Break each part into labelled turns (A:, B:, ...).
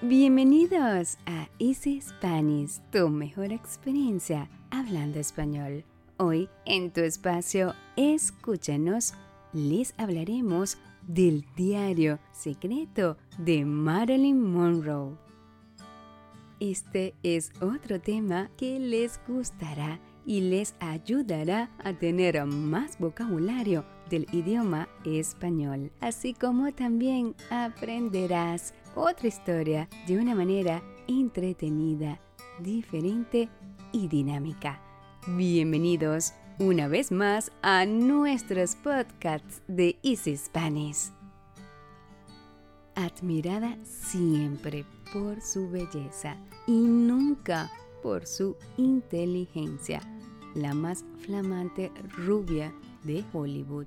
A: Bienvenidos a Easy Spanish, tu mejor experiencia hablando español. Hoy en tu espacio Escúchanos, les hablaremos del diario secreto de Marilyn Monroe. Este es otro tema que les gustará y les ayudará a tener más vocabulario del idioma español, así como también aprenderás otra historia de una manera entretenida, diferente y dinámica. Bienvenidos una vez más a nuestros podcasts de Easy Spanish. Admirada siempre por su belleza y nunca por su inteligencia, la más flamante rubia de Hollywood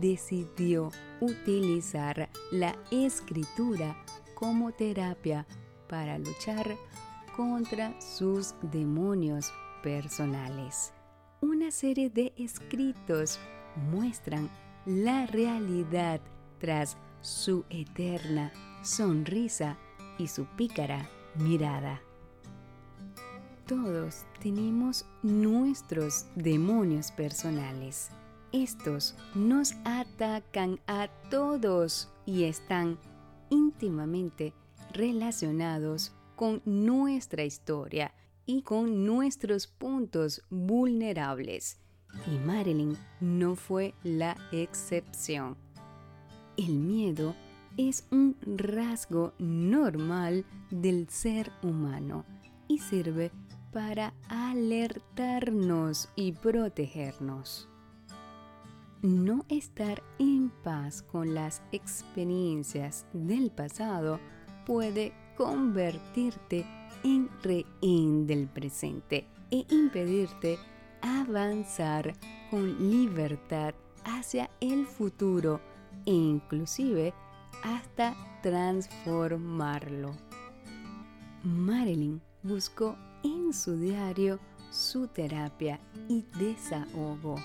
A: decidió utilizar la escritura como terapia para luchar contra sus demonios personales. Una serie de escritos muestran la realidad tras su eterna sonrisa y su pícara mirada. Todos tenemos nuestros demonios personales. Estos nos atacan a todos y están relacionados con nuestra historia y con nuestros puntos vulnerables. Y Marilyn no fue la excepción. El miedo es un rasgo normal del ser humano y sirve para alertarnos y protegernos. No estar en paz con las experiencias del pasado puede convertirte en rehén del presente e impedirte avanzar con libertad hacia el futuro e inclusive hasta transformarlo. Marilyn buscó en su diario su terapia y desahogo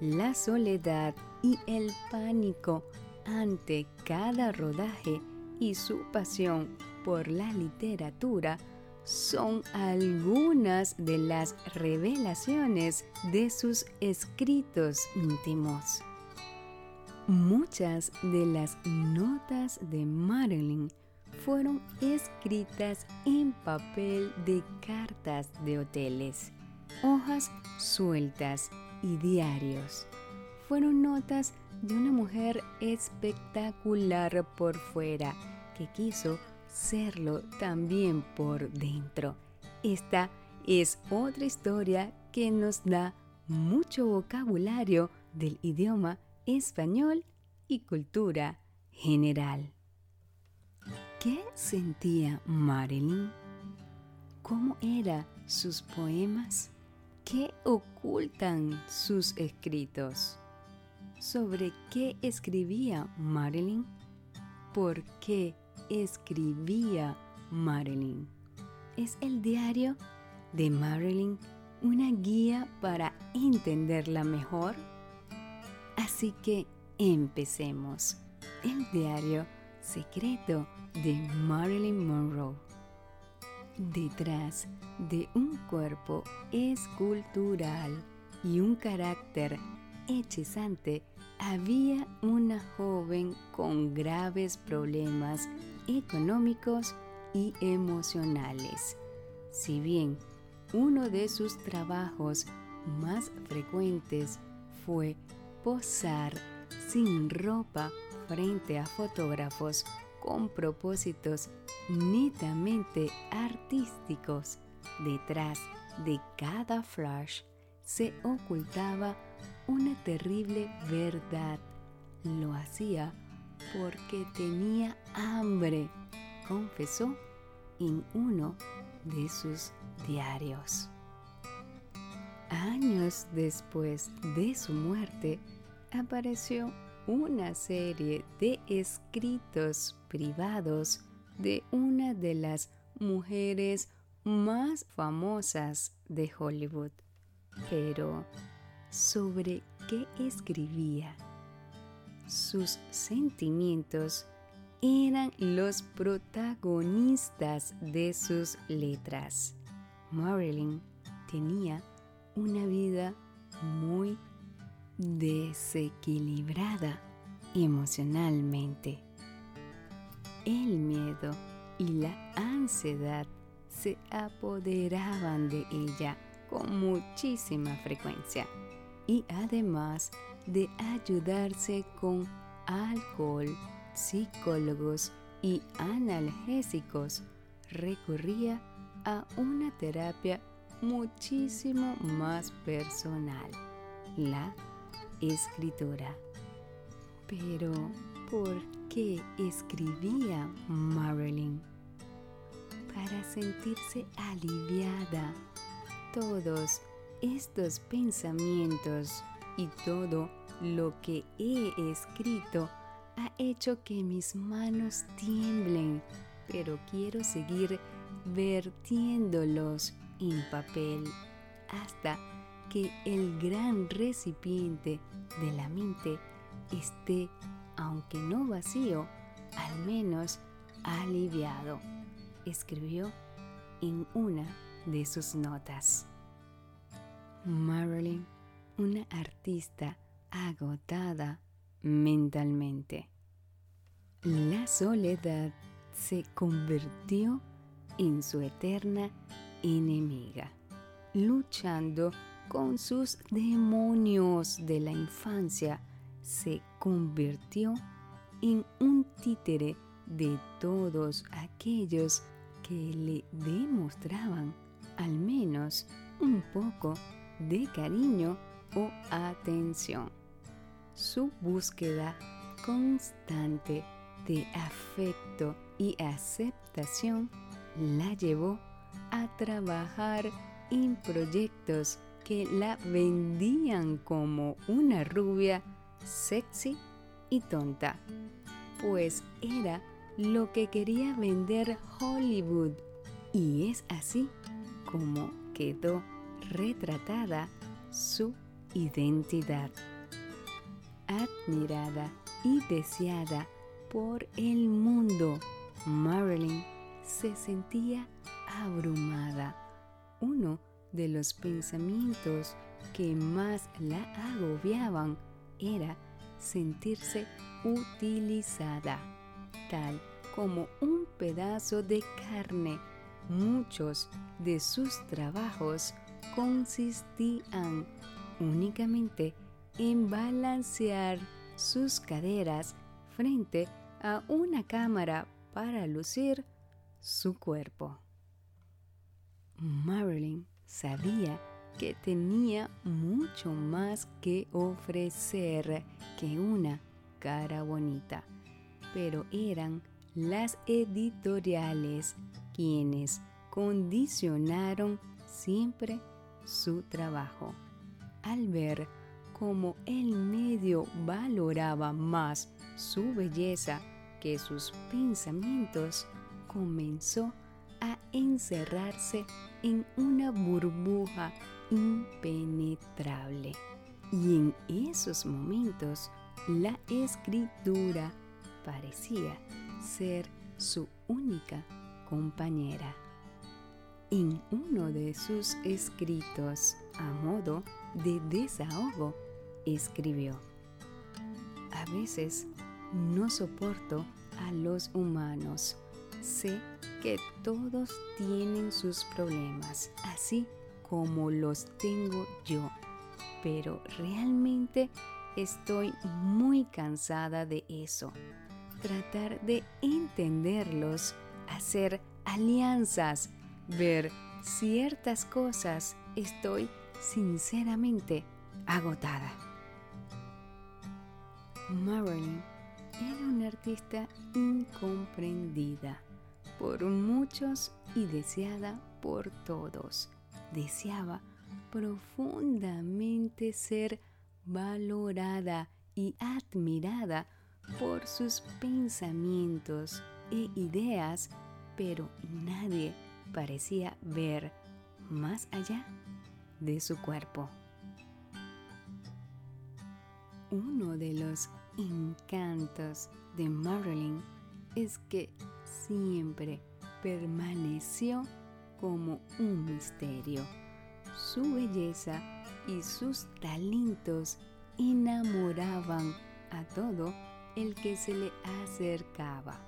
A: la soledad y el pánico ante cada rodaje y su pasión por la literatura son algunas de las revelaciones de sus escritos íntimos. Muchas de las notas de Marilyn fueron escritas en papel de cartas de hoteles, hojas sueltas y diarios. Fueron notas de una mujer espectacular por fuera que quiso serlo también por dentro. Esta es otra historia que nos da mucho vocabulario del idioma español y cultura general. ¿Qué sentía Marilyn? ¿Cómo eran sus poemas? ¿Qué ocultan sus escritos? ¿Sobre qué escribía Marilyn? ¿Por qué escribía Marilyn? ¿Es el diario de Marilyn una guía para entenderla mejor? Así que empecemos. El diario secreto de Marilyn Monroe. Detrás de un cuerpo escultural y un carácter hechizante había una joven con graves problemas económicos y emocionales. Si bien uno de sus trabajos más frecuentes fue posar sin ropa frente a fotógrafos con propósitos netamente artísticos, detrás de cada flash se ocultaba una terrible verdad. Lo hacía porque tenía hambre, confesó en uno de sus diarios. Años después de su muerte, apareció una serie de escritos privados de una de las mujeres más famosas de Hollywood. Pero, ¿sobre qué escribía? Sus sentimientos eran los protagonistas de sus letras. Marilyn tenía una vida muy desequilibrada emocionalmente. El miedo y la ansiedad se apoderaban de ella con muchísima frecuencia y además de ayudarse con alcohol, psicólogos y analgésicos, recurría a una terapia muchísimo más personal, la escritura. Pero, ¿por qué escribía Marilyn? Para sentirse aliviada. Todos estos pensamientos y todo lo que he escrito ha hecho que mis manos tiemblen, pero quiero seguir vertiéndolos en papel hasta que el gran recipiente de la mente esté, aunque no vacío, al menos aliviado, escribió en una de sus notas. Marilyn, una artista agotada mentalmente. La soledad se convirtió en su eterna enemiga, luchando con sus demonios de la infancia, se convirtió en un títere de todos aquellos que le demostraban al menos un poco de cariño o atención. Su búsqueda constante de afecto y aceptación la llevó a trabajar en proyectos que la vendían como una rubia sexy y tonta, pues era lo que quería vender Hollywood y es así como quedó retratada su identidad. Admirada y deseada por el mundo, Marilyn se sentía abrumada. Uno de los pensamientos que más la agobiaban era sentirse utilizada, tal como un pedazo de carne. Muchos de sus trabajos consistían únicamente en balancear sus caderas frente a una cámara para lucir su cuerpo. Marilyn sabía que tenía mucho más que ofrecer que una cara bonita, pero eran las editoriales quienes condicionaron siempre su trabajo. Al ver cómo el medio valoraba más su belleza que sus pensamientos, comenzó a encerrarse en una burbuja impenetrable. Y en esos momentos la escritura parecía ser su única compañera. En uno de sus escritos a modo de desahogo, escribió, A veces no soporto a los humanos. Sé que todos tienen sus problemas, así como los tengo yo, pero realmente estoy muy cansada de eso. Tratar de entenderlos, hacer alianzas, ver ciertas cosas, estoy sinceramente agotada. Marilyn era una artista incomprendida por muchos y deseada por todos. Deseaba profundamente ser valorada y admirada por sus pensamientos e ideas, pero nadie parecía ver más allá de su cuerpo. Uno de los encantos de Marilyn es que siempre permaneció como un misterio. Su belleza y sus talentos enamoraban a todo el que se le acercaba.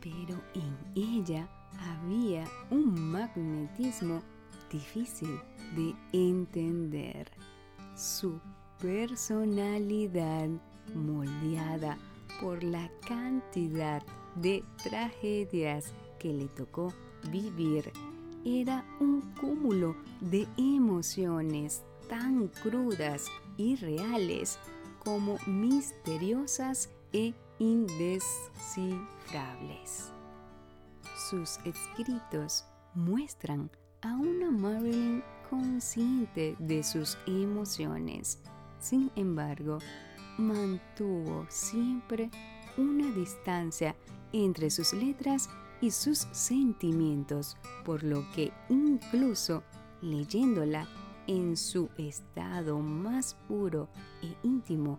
A: Pero en ella había un magnetismo difícil de entender. Su personalidad moldeada por la cantidad de tragedias que le tocó vivir era un cúmulo de emociones tan crudas y reales como misteriosas e indescifrables. Sus escritos muestran a una Marilyn consciente de sus emociones. Sin embargo, mantuvo siempre una distancia entre sus letras y sus sentimientos, por lo que incluso leyéndola en su estado más puro e íntimo,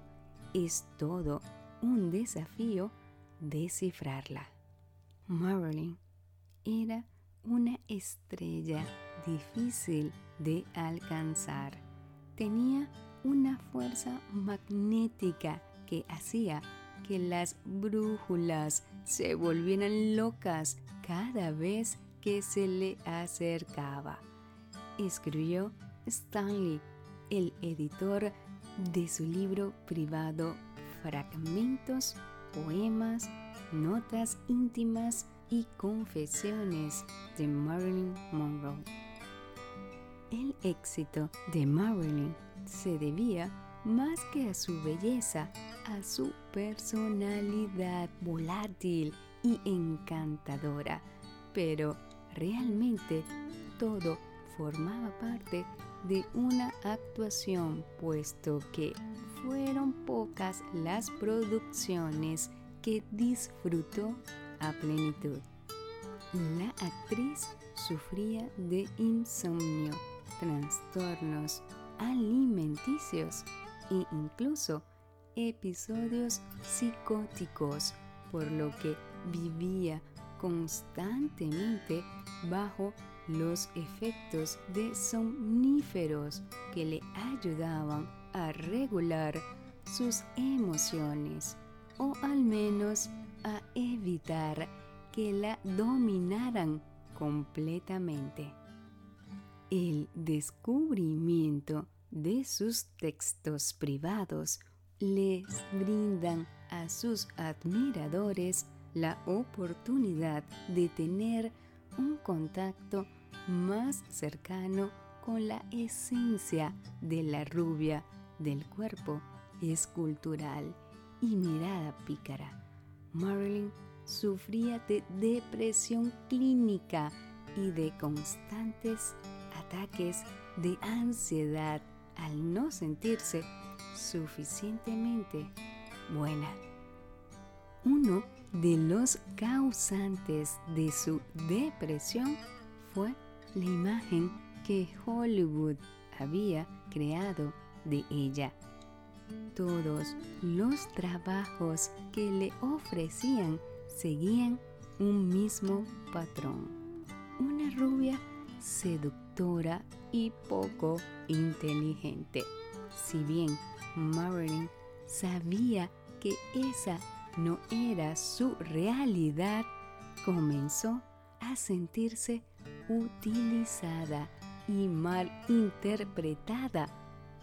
A: es todo un desafío descifrarla. Marilyn era una estrella difícil de alcanzar. Tenía una fuerza magnética que hacía que las brújulas se volvieran locas cada vez que se le acercaba. Escribió Stanley, el editor de su libro privado Fragmentos, Poemas, Notas íntimas y Confesiones de Marilyn Monroe. El éxito de Marilyn se debía más que a su belleza, a su personalidad volátil y encantadora. Pero realmente todo formaba parte de una actuación, puesto que fueron pocas las producciones que disfrutó a plenitud. La actriz sufría de insomnio, trastornos alimenticios e incluso episodios psicóticos, por lo que vivía constantemente bajo los efectos de somníferos que le ayudaban a regular sus emociones o al menos a evitar que la dominaran completamente. El descubrimiento de sus textos privados les brindan a sus admiradores la oportunidad de tener un contacto más cercano con la esencia de la rubia del cuerpo escultural y mirada pícara. Marilyn sufría de depresión clínica y de constantes ataques de ansiedad al no sentirse suficientemente buena. Uno de los causantes de su depresión fue la imagen que Hollywood había creado de ella. Todos los trabajos que le ofrecían seguían un mismo patrón. Una rubia seductora y poco inteligente. Si bien Marilyn sabía que esa no era su realidad, comenzó a sentirse utilizada y mal interpretada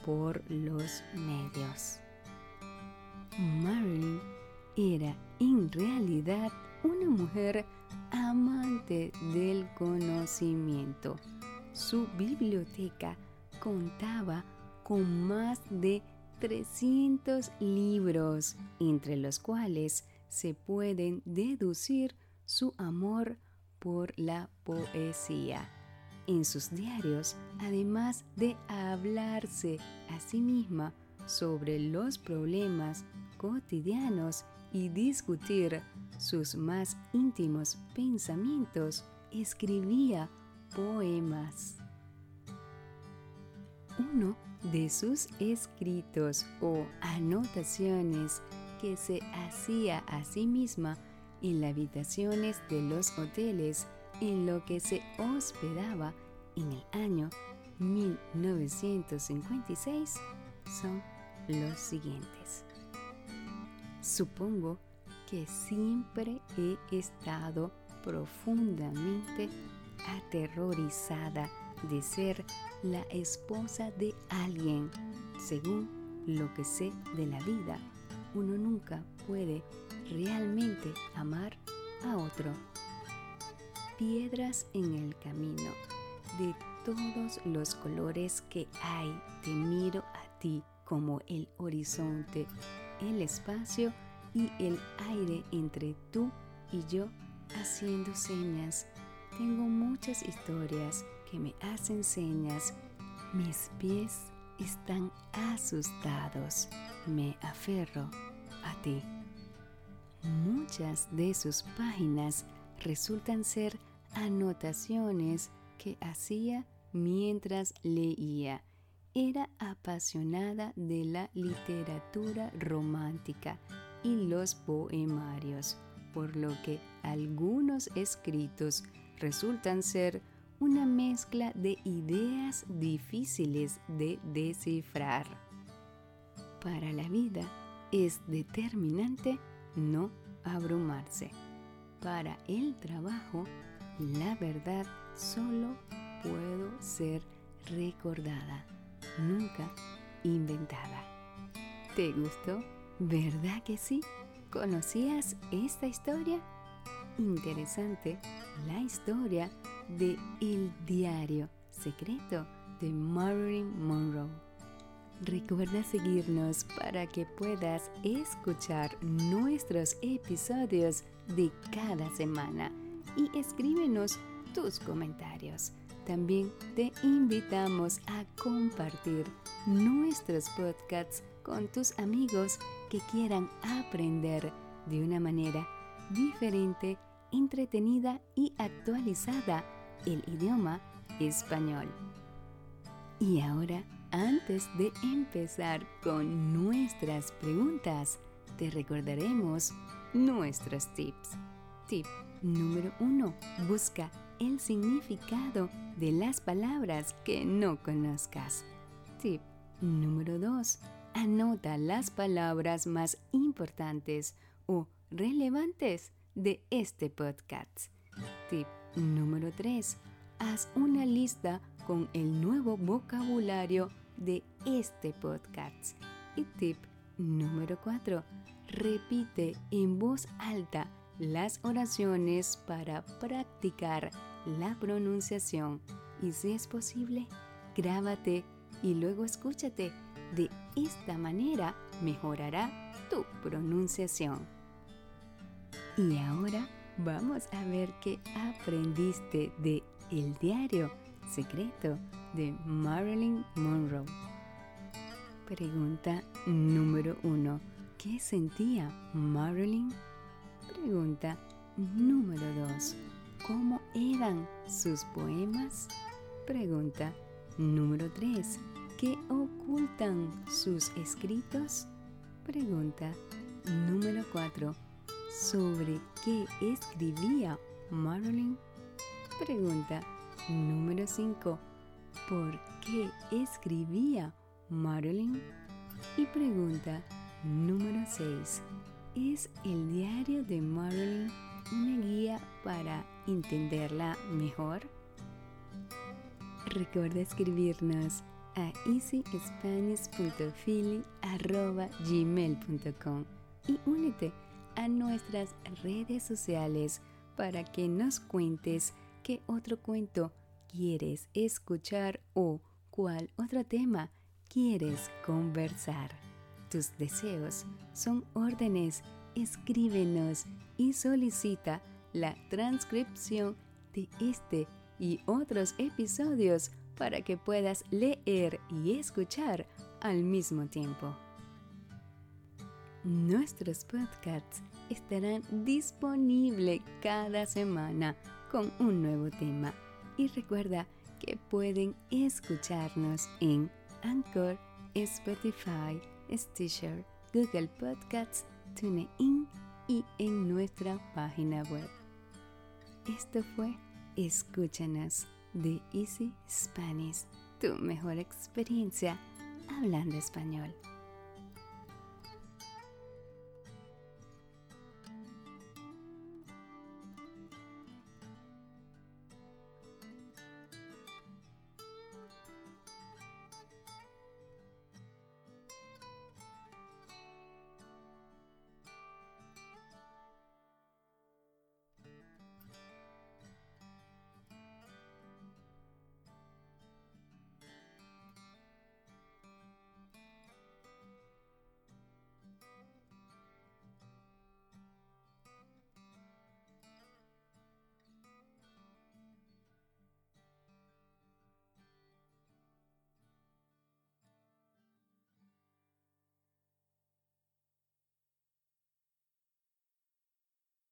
A: por los medios. Marilyn era en realidad una mujer amante del conocimiento. Su biblioteca contaba con más de 300 libros, entre los cuales se pueden deducir su amor por la poesía. En sus diarios, además de hablarse a sí misma sobre los problemas cotidianos y discutir sus más íntimos pensamientos, escribía poemas. Uno de sus escritos o anotaciones que se hacía a sí misma en las habitaciones de los hoteles en lo que se hospedaba en el año 1956 son los siguientes. Supongo que siempre he estado profundamente aterrorizada de ser la esposa de alguien. Según lo que sé de la vida, uno nunca puede realmente amar a otro. Piedras en el camino de todos los colores que hay, te miro a ti como el horizonte, el espacio y el aire entre tú y yo haciendo señas. Tengo muchas historias que me hacen señas. Mis pies están asustados. Me aferro a ti. Muchas de sus páginas resultan ser anotaciones que hacía mientras leía. Era apasionada de la literatura romántica y los poemarios, por lo que algunos escritos resultan ser una mezcla de ideas difíciles de descifrar. Para la vida es determinante no abrumarse. Para el trabajo, la verdad solo puedo ser recordada, nunca inventada. ¿Te gustó? ¿Verdad que sí? ¿Conocías esta historia? Interesante la historia de El Diario Secreto de Marilyn Monroe. Recuerda seguirnos para que puedas escuchar nuestros episodios de cada semana y escríbenos tus comentarios. También te invitamos a compartir nuestros podcasts con tus amigos que quieran aprender de una manera diferente, entretenida y actualizada el idioma español. Y ahora, antes de empezar con nuestras preguntas, te recordaremos nuestros tips. Tip número 1. Busca el significado de las palabras que no conozcas. Tip número 2. Anota las palabras más importantes o relevantes de este podcast. Tip número 3. Haz una lista con el nuevo vocabulario de este podcast. Y tip número 4. Repite en voz alta las oraciones para practicar la pronunciación y si es posible, grábate y luego escúchate. De esta manera mejorará tu pronunciación. Y ahora vamos a ver qué aprendiste de El diario secreto de Marilyn Monroe. Pregunta número 1. ¿Qué sentía Marilyn? Pregunta número 2. ¿Cómo eran sus poemas? Pregunta número 3. ¿Qué ocultan sus escritos? Pregunta número 4. ¿Sobre qué escribía Marilyn? Pregunta número 5. ¿Por qué escribía Marilyn? Y pregunta número 6. ¿Es el diario de Marilyn una guía para entenderla mejor? Recuerda escribirnos a easyspanish.philly.gmail.com y únete a nuestras redes sociales para que nos cuentes qué otro cuento quieres escuchar o cuál otro tema quieres conversar. Tus deseos son órdenes. Escríbenos y solicita la transcripción de este y otros episodios para que puedas leer y escuchar al mismo tiempo. Nuestros podcasts estarán disponibles cada semana con un nuevo tema. Y recuerda que pueden escucharnos en Anchor, Spotify, Stitcher, Google Podcasts, TuneIn y en nuestra página web. Esto fue Escúchanos de Easy Spanish, tu mejor experiencia hablando español.